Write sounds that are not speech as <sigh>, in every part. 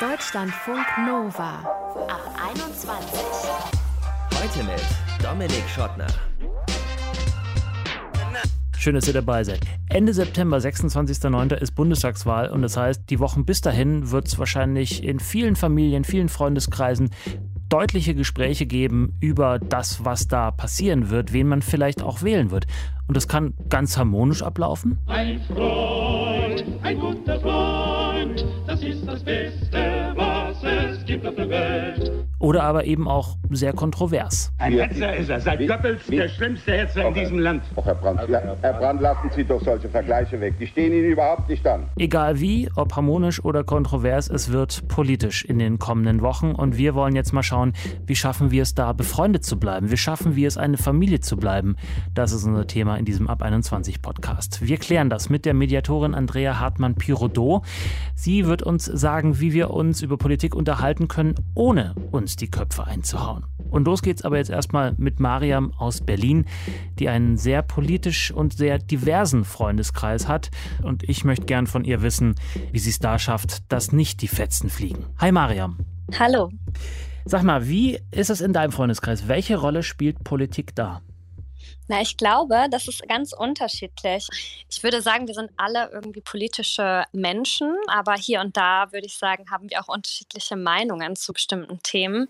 Deutschlandfunk Nova ab 21. Heute mit Dominik Schottner. Schön, dass ihr dabei seid. Ende September, 26.09. ist Bundestagswahl und das heißt, die Wochen bis dahin wird es wahrscheinlich in vielen Familien, vielen Freundeskreisen deutliche Gespräche geben über das, was da passieren wird, wen man vielleicht auch wählen wird. Und das kann ganz harmonisch ablaufen. Ein Freund, ein guter Freund, das ist das Beste, was es gibt auf der Welt. Oder aber eben auch sehr kontrovers. Ein Hetzer ist er, seit Goebbels der schlimmste Hetzer in diesem Land. Och, Herr Brandt, Herr Brandt, lassen Sie doch solche Vergleiche weg. Die stehen Ihnen überhaupt nicht an. Egal wie, ob harmonisch oder kontrovers, es wird politisch in den kommenden Wochen. Und wir wollen jetzt mal schauen, wie schaffen wir es da, befreundet zu bleiben? Wie schaffen wir es, eine Familie zu bleiben? Das ist unser Thema in diesem Ab 21 Podcast. Wir klären das mit der Mediatorin Andrea Hartmann-Pirodot. Sie wird uns sagen, wie wir uns über Politik unterhalten können, ohne uns die Köpfe einzuhauen. Und los geht's aber jetzt erstmal mit Mariam aus Berlin, die einen sehr politisch und sehr diversen Freundeskreis hat. Und ich möchte gern von ihr wissen, wie sie es da schafft, dass nicht die Fetzen fliegen. Hi Mariam. Hallo. Sag mal, wie ist es in deinem Freundeskreis? Welche Rolle spielt Politik da? Na, ich glaube, das ist ganz unterschiedlich. Ich würde sagen, wir sind alle irgendwie politische Menschen, aber hier und da würde ich sagen, haben wir auch unterschiedliche Meinungen zu bestimmten Themen.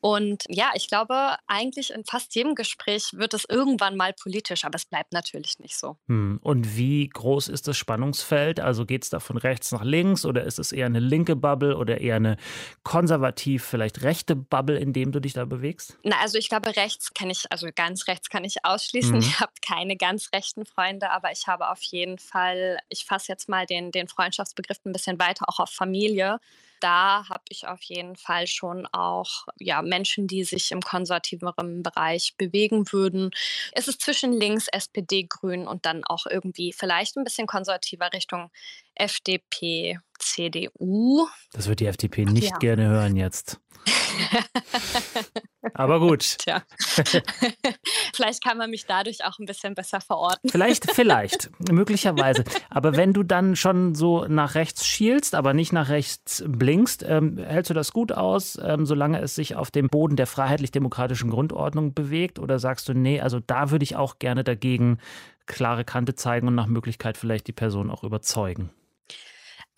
Und ja, ich glaube, eigentlich in fast jedem Gespräch wird es irgendwann mal politisch, aber es bleibt natürlich nicht so. Hm, Und wie groß ist das Spannungsfeld? Also geht es da von rechts nach links oder ist es eher eine linke Bubble oder eher eine konservativ, vielleicht rechte Bubble, in dem du dich da bewegst? Na, also ich glaube, rechts kann ich, also ganz rechts kann ich ausschließen. Mhm. Ich habe keine ganz rechten Freunde, aber ich habe auf jeden Fall, ich fasse jetzt mal den, den Freundschaftsbegriff ein bisschen weiter, auch auf Familie. Da habe ich auf jeden Fall schon auch ja, Menschen, die sich im konservativeren Bereich bewegen würden. Es ist zwischen links, SPD, Grün und dann auch irgendwie vielleicht ein bisschen konservativer Richtung FDP, CDU. Das wird die FDP nicht Ja. gerne hören jetzt. Aber gut. <laughs> Tja, <laughs> vielleicht kann man mich dadurch auch ein bisschen besser verorten. Vielleicht, <laughs> vielleicht, möglicherweise. Aber wenn du dann schon so nach rechts schielst, aber nicht nach rechts blinkst, ähm, hältst du das gut aus, ähm, solange es sich auf dem Boden der freiheitlich-demokratischen Grundordnung bewegt? Oder sagst du, nee, also da würde ich auch gerne dagegen klare Kante zeigen und nach Möglichkeit vielleicht die Person auch überzeugen?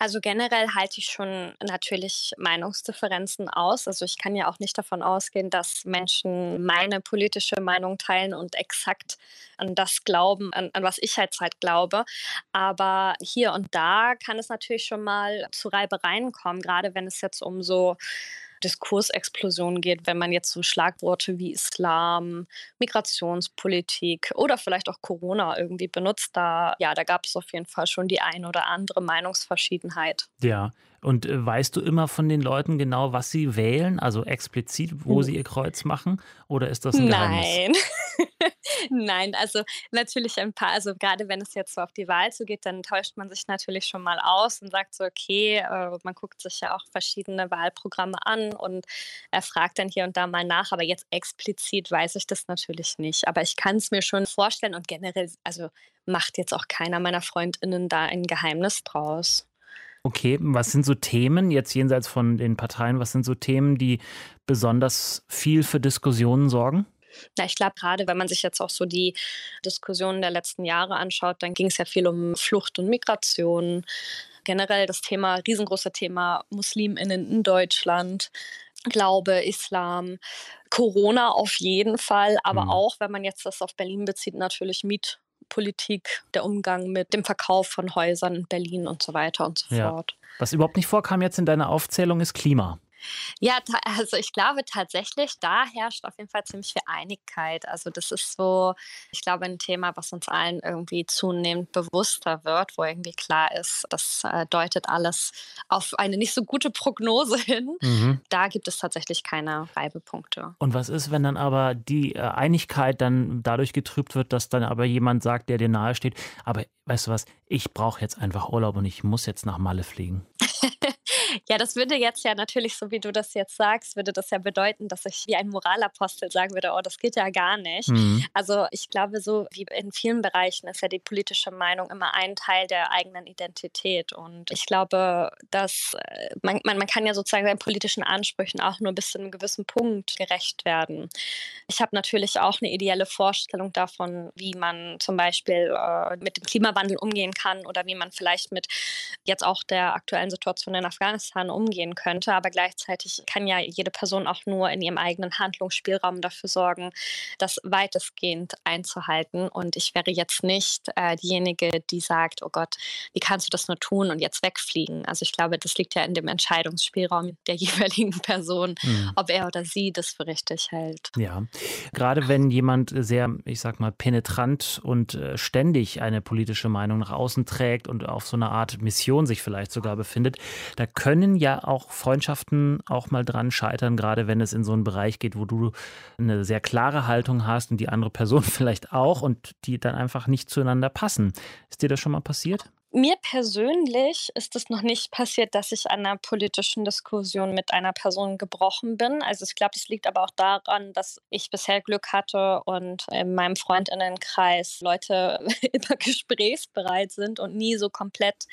Also generell halte ich schon natürlich Meinungsdifferenzen aus. Also ich kann ja auch nicht davon ausgehen, dass Menschen meine politische Meinung teilen und exakt an das glauben, an, an was ich halt halt glaube. Aber hier und da kann es natürlich schon mal zu Reibereien kommen, gerade wenn es jetzt um so Diskursexplosionen geht, wenn man jetzt so Schlagworte wie Islam, Migrationspolitik oder vielleicht auch Corona irgendwie benutzt, da ja, da gab es auf jeden Fall schon die ein oder andere Meinungsverschiedenheit. Ja. Und äh, weißt du immer von den Leuten genau, was sie wählen? Also explizit, wo Hm. sie ihr Kreuz machen? Oder ist das ein Geheimnis? Nein. <laughs> Nein, also natürlich ein paar, also gerade wenn es jetzt so auf die Wahl zugeht, dann täuscht man sich natürlich schon mal aus und sagt so, okay, äh, man guckt sich ja auch verschiedene Wahlprogramme an und er fragt dann hier und da mal nach, aber jetzt explizit weiß ich das natürlich nicht. Aber ich kann es mir schon vorstellen und generell, also macht jetzt auch keiner meiner FreundInnen da ein Geheimnis draus. Okay, was sind so Themen, jetzt jenseits von den Parteien, was sind so Themen, die besonders viel für Diskussionen sorgen? Na, ich glaube, gerade wenn man sich jetzt auch so die Diskussionen der letzten Jahre anschaut, dann ging es ja viel um Flucht und Migration. Generell das Thema, riesengroße Thema MuslimInnen in Deutschland. Glaube, Islam, Corona auf jeden Fall, aber Mhm. auch, wenn man jetzt das auf Berlin bezieht, natürlich Mietpolitik, der Umgang mit dem Verkauf von Häusern in Berlin und so weiter und so Ja. fort. Was überhaupt nicht vorkam jetzt in deiner Aufzählung, ist Klima. Ja, also ich glaube tatsächlich, da herrscht auf jeden Fall ziemlich viel Einigkeit. Also das ist so, ich glaube, ein Thema, was uns allen irgendwie zunehmend bewusster wird, wo irgendwie klar ist, das äh, deutet alles auf eine nicht so gute Prognose <laughs> hin. Mhm. Da gibt es tatsächlich keine Reibepunkte. Und was ist, wenn dann aber die äh, Einigkeit dann dadurch getrübt wird, dass dann aber jemand sagt, der dir nahe steht, aber weißt du was, ich brauche jetzt einfach Urlaub und ich muss jetzt nach Malle fliegen. <laughs> Ja, das würde jetzt ja natürlich, so wie du das jetzt sagst, würde das ja bedeuten, dass ich wie ein Moralapostel sagen würde, oh, das geht ja gar nicht. Mhm. Also ich glaube, so wie in vielen Bereichen ist ja die politische Meinung immer ein Teil der eigenen Identität. Und ich glaube, dass äh, man, man, man kann ja sozusagen seinen politischen Ansprüchen auch nur bis zu einem gewissen Punkt gerecht werden. Ich habe natürlich auch eine ideelle Vorstellung davon, wie man zum Beispiel äh, mit dem Klimawandel umgehen kann oder wie man vielleicht mit jetzt auch der aktuellen Situation in Afghanistan umgehen könnte. Aber gleichzeitig kann ja jede Person auch nur in ihrem eigenen Handlungsspielraum dafür sorgen, das weitestgehend einzuhalten. Und ich wäre jetzt nicht äh, diejenige, die sagt, oh Gott, wie kannst du das nur tun und jetzt wegfliegen? Also ich glaube, das liegt ja in dem Entscheidungsspielraum der <laughs> jeweiligen Person, mhm. ob er oder sie das für richtig hält. Ja, gerade wenn jemand sehr, ich sag mal, penetrant und äh, ständig eine politische Meinung nach außen trägt und auf so eine Art Mission sich vielleicht sogar befindet, da können ja auch Freundschaften auch mal dran scheitern, gerade wenn es in so einen Bereich geht, wo du eine sehr klare Haltung hast und die andere Person <laughs> vielleicht auch und die dann einfach nicht zueinander passen. Ist dir das schon mal passiert? Mir persönlich ist es noch nicht passiert, dass ich an einer politischen Diskussion mit einer Person gebrochen bin. Also ich glaube, das liegt aber auch daran, dass ich bisher Glück hatte und in meinem Freundinnenkreis Leute <laughs> immer gesprächsbereit sind und nie so komplett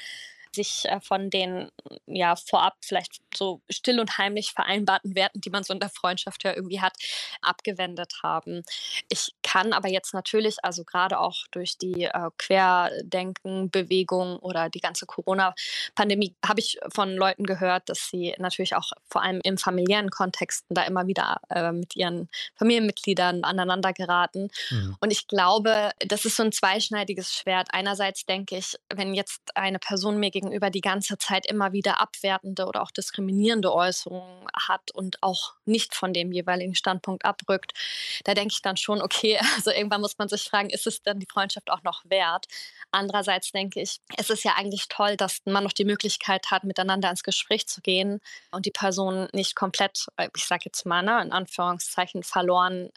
sich äh, von den ja vorab vielleicht so still und heimlich vereinbarten Werten, die man so in der Freundschaft ja irgendwie hat, abgewendet haben. Ich kann aber jetzt natürlich, also gerade auch durch die äh, Querdenken-Bewegung oder die ganze Corona-Pandemie, habe ich von Leuten gehört, dass sie natürlich auch vor allem im familiären Kontexten da immer wieder äh, mit ihren Familienmitgliedern aneinander geraten. Mhm. Und ich glaube, das ist so ein zweischneidiges Schwert. Einerseits denke ich, wenn jetzt eine Person mir gegenüber die ganze Zeit immer wieder abwertende oder auch diskriminierende Äußerungen hat und auch nicht von dem jeweiligen Standpunkt abrückt, da denke ich dann schon, okay, <laughs> also irgendwann muss man sich fragen, ist es dann die Freundschaft auch noch wert? Andererseits denke ich, es ist ja eigentlich toll, dass man noch die Möglichkeit hat, miteinander ins Gespräch zu gehen und die Person nicht komplett, äh, ich sage jetzt mal, ne, in Anführungszeichen verloren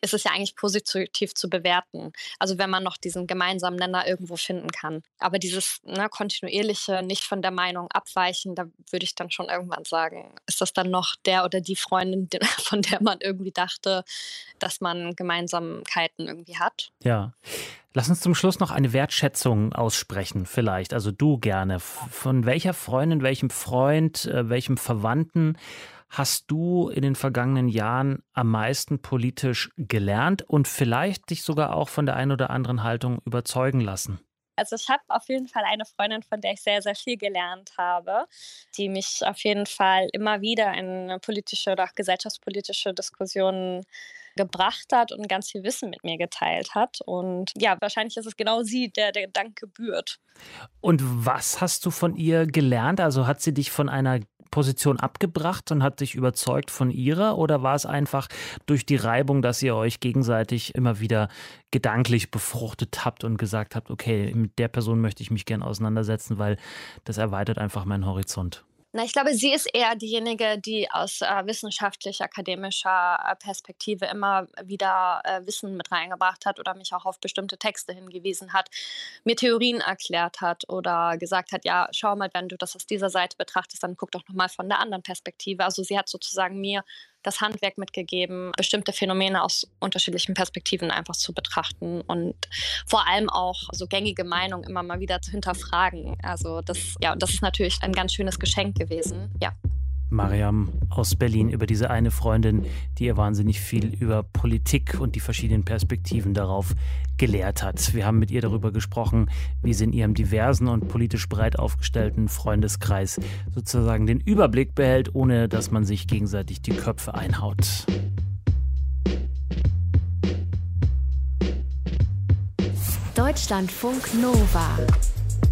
ist es ja eigentlich positiv zu bewerten. Also wenn man noch diesen gemeinsamen Nenner irgendwo finden kann. Aber dieses ne, kontinuierliche kontinuierliche nicht von der Meinung abweichen, da würde ich dann schon irgendwann sagen, ist das dann noch der oder die Freundin, <laughs> von der man irgendwie dachte, dass man Gemeinsamkeiten irgendwie hat? Ja. Lass uns zum Schluss noch eine Wertschätzung aussprechen, vielleicht. Also du gerne. Von welcher Freundin, welchem Freund, äh, welchem Verwandten hast du in den vergangenen Jahren am meisten politisch gelernt und vielleicht dich sogar auch von der einen oder anderen Haltung überzeugen lassen? Also ich habe auf jeden Fall eine Freundin, von der ich sehr, sehr viel gelernt habe, die mich auf jeden Fall immer wieder in politische oder auch gesellschaftspolitische Diskussionen gebracht hat und ganz viel Wissen mit mir geteilt hat. Und ja, wahrscheinlich ist es genau sie, der der Dank gebührt. Und was hast du von ihr gelernt? Also hat sie dich von einer Position abgebracht und hat dich überzeugt von ihrer oder war es einfach durch die Reibung, dass ihr euch gegenseitig immer wieder gedanklich befruchtet habt und gesagt habt, okay, mit der Person möchte ich mich gern auseinandersetzen, weil das erweitert einfach meinen Horizont? Na, ich glaube, sie ist eher diejenige, die aus äh, wissenschaftlich-akademischer äh, Perspektive immer wieder äh, Wissen mit reingebracht hat oder mich auch auf bestimmte Texte hingewiesen hat, mir Theorien erklärt hat oder gesagt hat, ja, schau mal, wenn du das aus dieser Seite betrachtest, dann guck doch nochmal von der anderen Perspektive. Also sie hat sozusagen mir das Handwerk mitgegeben, bestimmte Phänomene aus unterschiedlichen Perspektiven einfach zu betrachten und vor allem auch so gängige Meinungen immer mal wieder zu hinterfragen. Also das, ja, das ist natürlich ein ganz schönes Geschenk gewesen. Ja. Mariam aus Berlin über diese eine Freundin, die ihr wahnsinnig viel über Politik und die verschiedenen Perspektiven darauf gelehrt hat. Wir haben mit ihr darüber gesprochen, wie sie in ihrem diversen und politisch breit aufgestellten Freundeskreis sozusagen den Überblick behält, ohne dass man sich gegenseitig die Köpfe einhaut. Deutschlandfunk Nova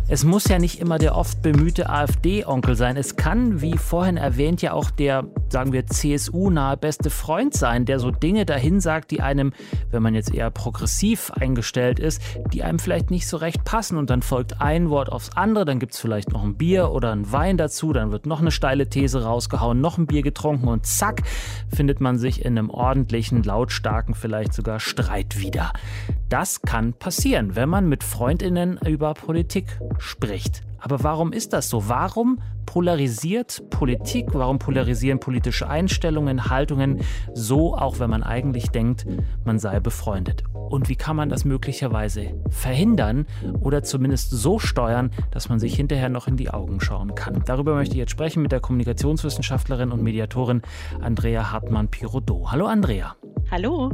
es muss ja nicht immer der oft bemühte AfD-Onkel sein. Es kann, wie vorhin erwähnt, ja auch der, sagen wir, CSU-nahe beste Freund sein, der so Dinge dahin sagt, die einem, wenn man jetzt eher progressiv eingestellt ist, die einem vielleicht nicht so recht passen. Und dann folgt ein Wort aufs andere, dann gibt es vielleicht noch ein Bier oder ein Wein dazu, dann wird noch eine steile These rausgehauen, noch ein Bier getrunken und zack, findet man sich in einem ordentlichen, lautstarken, vielleicht sogar Streit wieder. Das kann passieren, wenn man mit Freundinnen über Politik spricht. Aber warum ist das so? Warum polarisiert Politik, warum polarisieren politische Einstellungen, Haltungen, so auch wenn man eigentlich denkt, man sei befreundet. Und wie kann man das möglicherweise verhindern oder zumindest so steuern, dass man sich hinterher noch in die Augen schauen kann? Darüber möchte ich jetzt sprechen mit der Kommunikationswissenschaftlerin und Mediatorin Andrea Hartmann-Pirodot. Hallo Andrea. Hallo.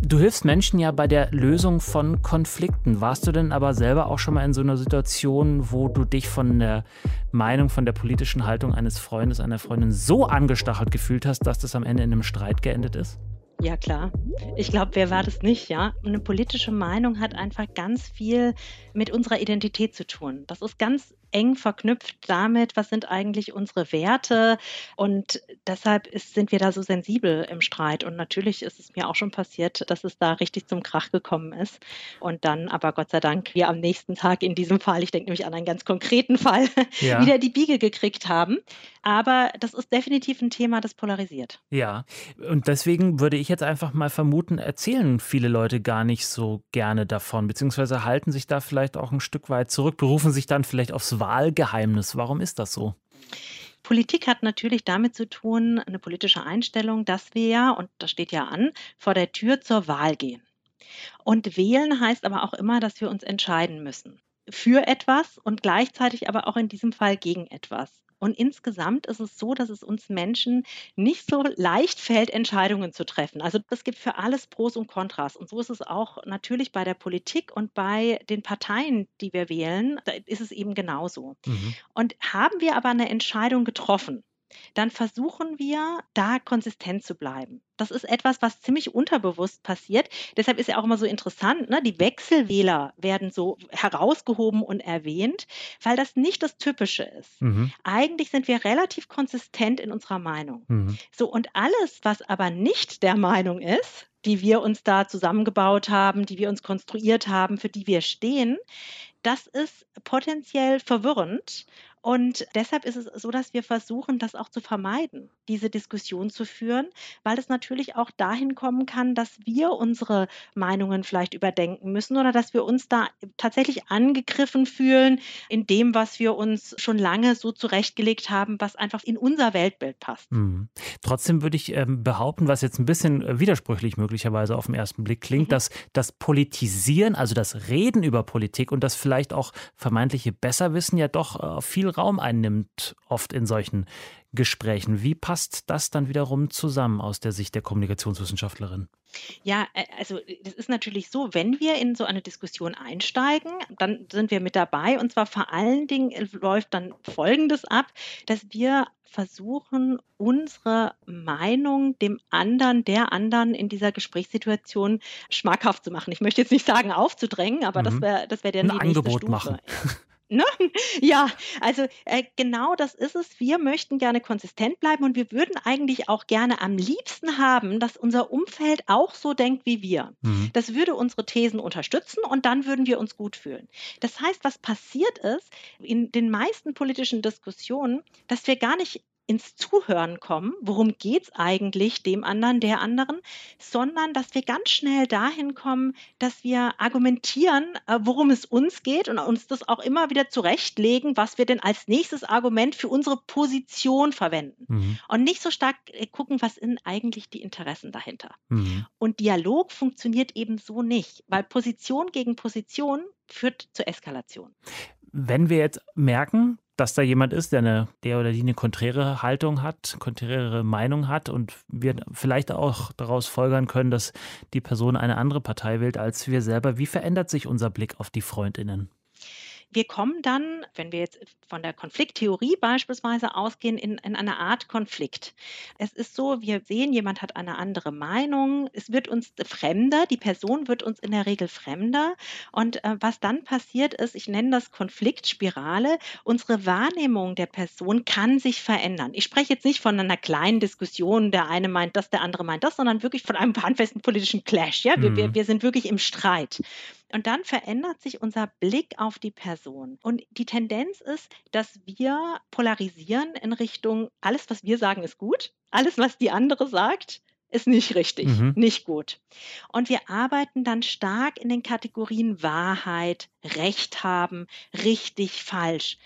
Du hilfst Menschen ja bei der Lösung von Konflikten. Warst du denn aber selber auch schon mal in so einer Situation, wo du dich von der Meinung, von der politischen Haltung eines Freundes, einer Freundin so angestachelt gefühlt hast, dass das am Ende in einem Streit geendet ist? Ja, klar. Ich glaube, wer war das nicht, ja? Eine politische Meinung hat einfach ganz viel mit unserer Identität zu tun. Das ist ganz eng verknüpft damit, was sind eigentlich unsere Werte. Und deshalb ist, sind wir da so sensibel im Streit. Und natürlich ist es mir auch schon passiert, dass es da richtig zum Krach gekommen ist. Und dann aber Gott sei Dank wir am nächsten Tag in diesem Fall, ich denke nämlich an einen ganz konkreten Fall, ja. <laughs> wieder die Biege gekriegt haben. Aber das ist definitiv ein Thema, das polarisiert. Ja, und deswegen würde ich jetzt einfach mal vermuten, erzählen viele Leute gar nicht so gerne davon, beziehungsweise halten sich da vielleicht auch ein Stück weit zurück, berufen sich dann vielleicht aufs Wahlgeheimnis. Warum ist das so? Politik hat natürlich damit zu tun, eine politische Einstellung, dass wir ja, und das steht ja an, vor der Tür zur Wahl gehen. Und wählen heißt aber auch immer, dass wir uns entscheiden müssen. Für etwas und gleichzeitig aber auch in diesem Fall gegen etwas. Und insgesamt ist es so, dass es uns Menschen nicht so leicht fällt, Entscheidungen zu treffen. Also es gibt für alles Pros und Kontras. Und so ist es auch natürlich bei der Politik und bei den Parteien, die wir wählen. Da ist es eben genauso. Mhm. Und haben wir aber eine Entscheidung getroffen, dann versuchen wir, da konsistent zu bleiben. Das ist etwas, was ziemlich unterbewusst passiert. Deshalb ist ja auch immer so interessant, ne? die Wechselwähler werden so herausgehoben und erwähnt, weil das nicht das Typische ist. Mhm. Eigentlich sind wir relativ konsistent in unserer Meinung. Mhm. So, und alles, was aber nicht der Meinung ist, die wir uns da zusammengebaut haben, die wir uns konstruiert haben, für die wir stehen, das ist potenziell verwirrend und deshalb ist es so, dass wir versuchen, das auch zu vermeiden, diese Diskussion zu führen, weil es natürlich auch dahin kommen kann, dass wir unsere Meinungen vielleicht überdenken müssen oder dass wir uns da tatsächlich angegriffen fühlen in dem, was wir uns schon lange so zurechtgelegt haben, was einfach in unser Weltbild passt. Mhm. Trotzdem würde ich ähm, behaupten, was jetzt ein bisschen äh, widersprüchlich möglicherweise auf den ersten Blick klingt, mhm. dass das Politisieren, also das Reden über Politik und das vielleicht auch vermeintliche Besserwissen ja doch äh, viel Raum einnimmt, oft in solchen Gesprächen. Wie passt das dann wiederum zusammen aus der Sicht der Kommunikationswissenschaftlerin? Ja, also das ist natürlich so, wenn wir in so eine Diskussion einsteigen, dann sind wir mit dabei und zwar vor allen Dingen läuft dann Folgendes ab, dass wir versuchen, unsere Meinung dem anderen, der anderen in dieser Gesprächssituation schmackhaft zu machen. Ich möchte jetzt nicht sagen aufzudrängen, aber mhm. das wäre das wär der Ein Angebot Stufe. machen. Ne? <laughs> Ja, also äh, genau das ist es. Wir möchten gerne konsistent bleiben und wir würden eigentlich auch gerne am liebsten haben, dass unser Umfeld auch so denkt wie wir. Mhm. Das würde unsere Thesen unterstützen und dann würden wir uns gut fühlen. Das heißt, was passiert ist in den meisten politischen Diskussionen, dass wir gar nicht ins Zuhören kommen, worum geht es eigentlich dem anderen, der anderen, sondern dass wir ganz schnell dahin kommen, dass wir argumentieren, äh, worum es uns geht und uns das auch immer wieder zurechtlegen, was wir denn als nächstes Argument für unsere Position verwenden. Mhm. Und nicht so stark äh, gucken, was sind eigentlich die Interessen dahinter. Mhm. Und Dialog funktioniert eben so nicht, weil Position gegen Position führt zur Eskalation. Wenn wir jetzt merken, dass da jemand ist, der, eine, der oder die eine konträre Haltung hat, konträre Meinung hat und wir vielleicht auch daraus folgern können, dass die Person eine andere Partei wählt als wir selber. Wie verändert sich unser Blick auf die Freundinnen? Wir kommen dann, wenn wir jetzt von der Konflikttheorie beispielsweise ausgehen, in, in eine Art Konflikt. Es ist so, wir sehen, jemand hat eine andere Meinung, es wird uns fremder, die Person wird uns in der Regel fremder. Und äh, was dann passiert ist, ich nenne das Konfliktspirale, unsere Wahrnehmung der Person kann sich verändern. Ich spreche jetzt nicht von einer kleinen Diskussion, der eine meint das, der andere meint das, sondern wirklich von einem <laughs> handfesten politischen Clash. Ja? Wir, mhm. wir, wir sind wirklich im Streit. Und dann verändert sich unser Blick auf die Person. Und die Tendenz ist, dass wir polarisieren in Richtung, alles, was wir sagen, ist gut. Alles, was die andere sagt, ist nicht richtig, mhm. nicht gut. Und wir arbeiten dann stark in den Kategorien Wahrheit, Recht haben, richtig, falsch.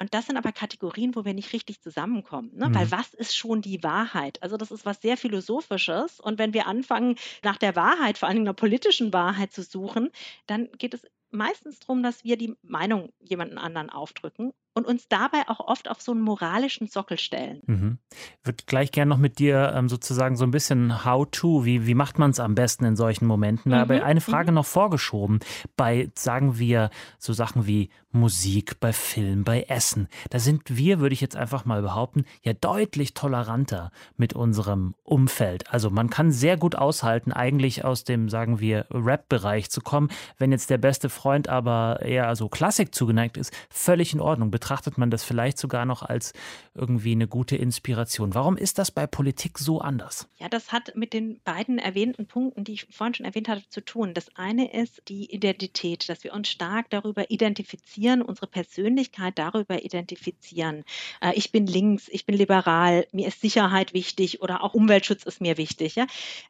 Und das sind aber Kategorien, wo wir nicht richtig zusammenkommen. Ne? Mhm. Weil was ist schon die Wahrheit? Also das ist was sehr Philosophisches. Und wenn wir anfangen, nach der Wahrheit, vor allem einer politischen Wahrheit zu suchen, dann geht es meistens darum, dass wir die Meinung jemanden anderen aufdrücken und uns dabei auch oft auf so einen moralischen Sockel stellen. Mhm. Ich würde gleich gerne noch mit dir ähm, sozusagen so ein bisschen How-to, wie, wie macht man es am besten in solchen Momenten? Mhm. Aber eine Frage noch vorgeschoben. Bei, sagen wir, so Sachen wie Musik, bei Film, bei Essen, da sind wir, würde ich jetzt einfach mal behaupten, ja deutlich toleranter mit unserem Umfeld. Also man kann sehr gut aushalten, eigentlich aus dem, sagen wir, Rap-Bereich zu kommen. Wenn jetzt der beste Freund aber eher so Klassik zugeneigt ist, völlig in Ordnung. Betrachtet man das vielleicht sogar noch als irgendwie eine gute Inspiration. Warum ist das bei Politik so anders? Ja, das hat mit den beiden erwähnten Punkten, die ich vorhin schon erwähnt hatte, zu tun. Das eine ist die Identität, dass wir uns stark darüber identifizieren, unsere Persönlichkeit darüber identifizieren. Äh, ich bin links, ich bin liberal, mir ist Sicherheit wichtig oder auch Umweltschutz ist mir wichtig. Ja?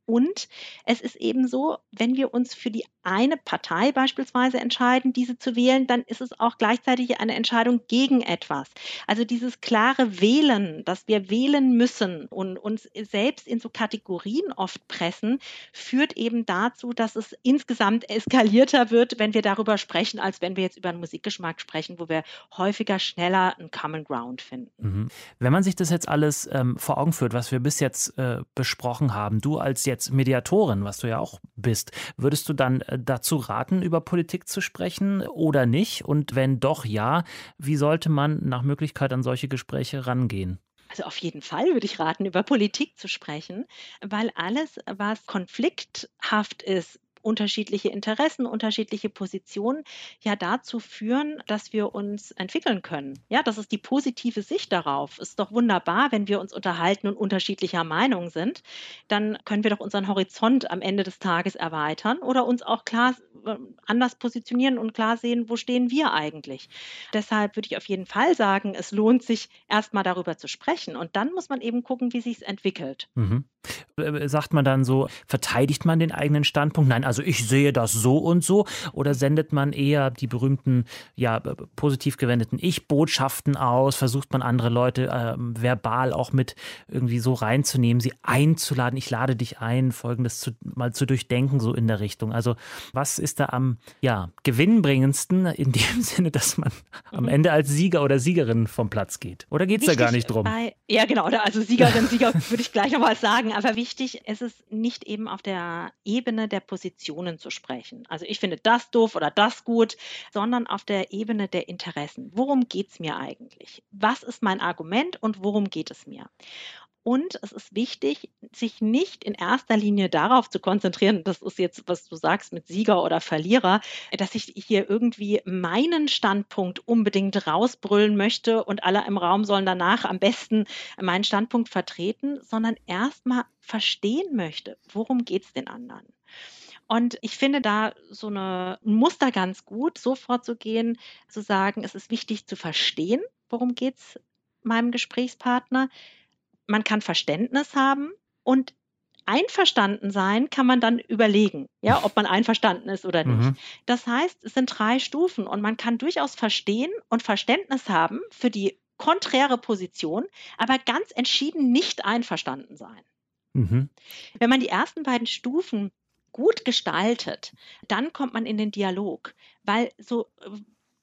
Und es ist eben so, wenn wir uns für die eine Partei beispielsweise entscheiden, diese zu wählen, dann ist es auch gleichzeitig eine Entscheidung gegen etwas. Also dieses klare Wählen, dass wir wählen müssen und uns selbst in so Kategorien oft pressen, führt eben dazu, dass es insgesamt eskalierter wird, wenn wir darüber sprechen, als wenn wir jetzt über einen Musikgeschmack sprechen, wo wir häufiger schneller einen Common Ground finden. Mhm. Wenn man sich das jetzt alles ähm, vor Augen führt, was wir bis jetzt äh, besprochen haben, du als jetzt Mediatorin, was du ja auch bist, würdest du dann äh, dazu raten, über Politik zu sprechen oder nicht? Und wenn doch ja, wie sollte man nach Möglichkeit an solche Gespräche rangehen? Also auf jeden Fall würde ich raten, über Politik zu sprechen, weil alles, was konflikthaft ist, unterschiedliche Interessen, unterschiedliche Positionen ja dazu führen, dass wir uns entwickeln können. Ja, das ist die positive Sicht darauf. Ist doch wunderbar, wenn wir uns unterhalten und unterschiedlicher Meinung sind. Dann können wir doch unseren Horizont am Ende des Tages erweitern oder uns auch klar äh, anders positionieren und klar sehen, wo stehen wir eigentlich. Deshalb würde ich auf jeden Fall sagen, es lohnt sich erstmal darüber zu sprechen und dann muss man eben gucken, wie sich es entwickelt. Mhm. Sagt man dann so, verteidigt man den eigenen Standpunkt? Nein, also ich sehe das so und so. Oder sendet man eher die berühmten, ja, positiv gewendeten Ich-Botschaften aus? Versucht man andere Leute äh, verbal auch mit irgendwie so reinzunehmen, sie einzuladen? Ich lade dich ein, folgendes zu, mal zu durchdenken, so in der Richtung. Also, was ist da am, ja, gewinnbringendsten in <laughs> dem Sinne, dass man am Ende als Sieger oder Siegerin vom Platz geht? Oder geht es da gar nicht drum? Bei, ja, genau. Also Siegerin, Sieger würde ich gleich nochmal sagen. Aber wichtig ist es nicht eben auf der Ebene der Positionen zu sprechen. Also ich finde das doof oder das gut, sondern auf der Ebene der Interessen. Worum geht es mir eigentlich? Was ist mein Argument und worum geht es mir? Und es ist wichtig, sich nicht in erster Linie darauf zu konzentrieren, das ist jetzt, was du sagst mit Sieger oder Verlierer, dass ich hier irgendwie meinen Standpunkt unbedingt rausbrüllen möchte und alle im Raum sollen danach am besten meinen Standpunkt vertreten, sondern erstmal verstehen möchte, worum geht es den anderen. Und ich finde da so ein Muster ganz gut, so vorzugehen, zu sagen, es ist wichtig zu verstehen, worum geht es meinem Gesprächspartner man kann Verständnis haben und einverstanden sein kann man dann überlegen, ja, ob man einverstanden ist oder nicht. Mhm. Das heißt, es sind drei Stufen und man kann durchaus verstehen und Verständnis haben für die konträre Position, aber ganz entschieden nicht einverstanden sein. Mhm. Wenn man die ersten beiden Stufen gut gestaltet, dann kommt man in den Dialog, weil so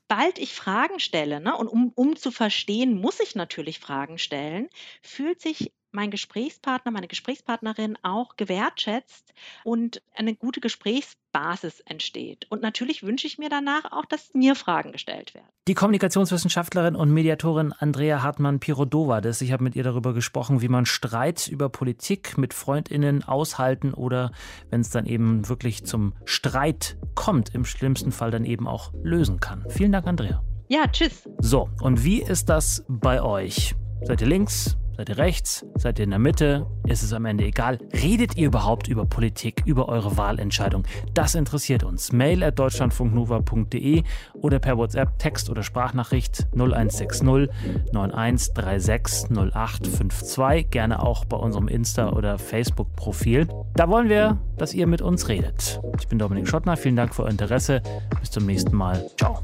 sobald ich Fragen stelle, ne, und um, um zu verstehen, muss ich natürlich Fragen stellen, fühlt sich mein Gesprächspartner, meine Gesprächspartnerin auch gewertschätzt und eine gute Gesprächsbasis entsteht. Und natürlich wünsche ich mir danach auch, dass mir Fragen gestellt werden. Die Kommunikationswissenschaftlerin und Mediatorin Andrea Hartmann-Pirodova, ich habe mit ihr darüber gesprochen, wie man Streit über Politik mit Freundinnen aushalten oder, wenn es dann eben wirklich zum Streit kommt, im schlimmsten Fall dann eben auch lösen kann. Vielen Dank, Andrea. Ja, tschüss. So, und wie ist das bei euch? Seid ihr links? Seid ihr rechts? Seid ihr in der Mitte? Ist es am Ende egal? Redet ihr überhaupt über Politik, über eure Wahlentscheidung? Das interessiert uns. Mail at deutschlandfunknova.de oder per WhatsApp Text- oder Sprachnachricht 0160 9136 0852. Gerne auch bei unserem Insta- oder Facebook-Profil. Da wollen wir, dass ihr mit uns redet. Ich bin Dominik Schottner. Vielen Dank für euer Interesse. Bis zum nächsten Mal. Ciao.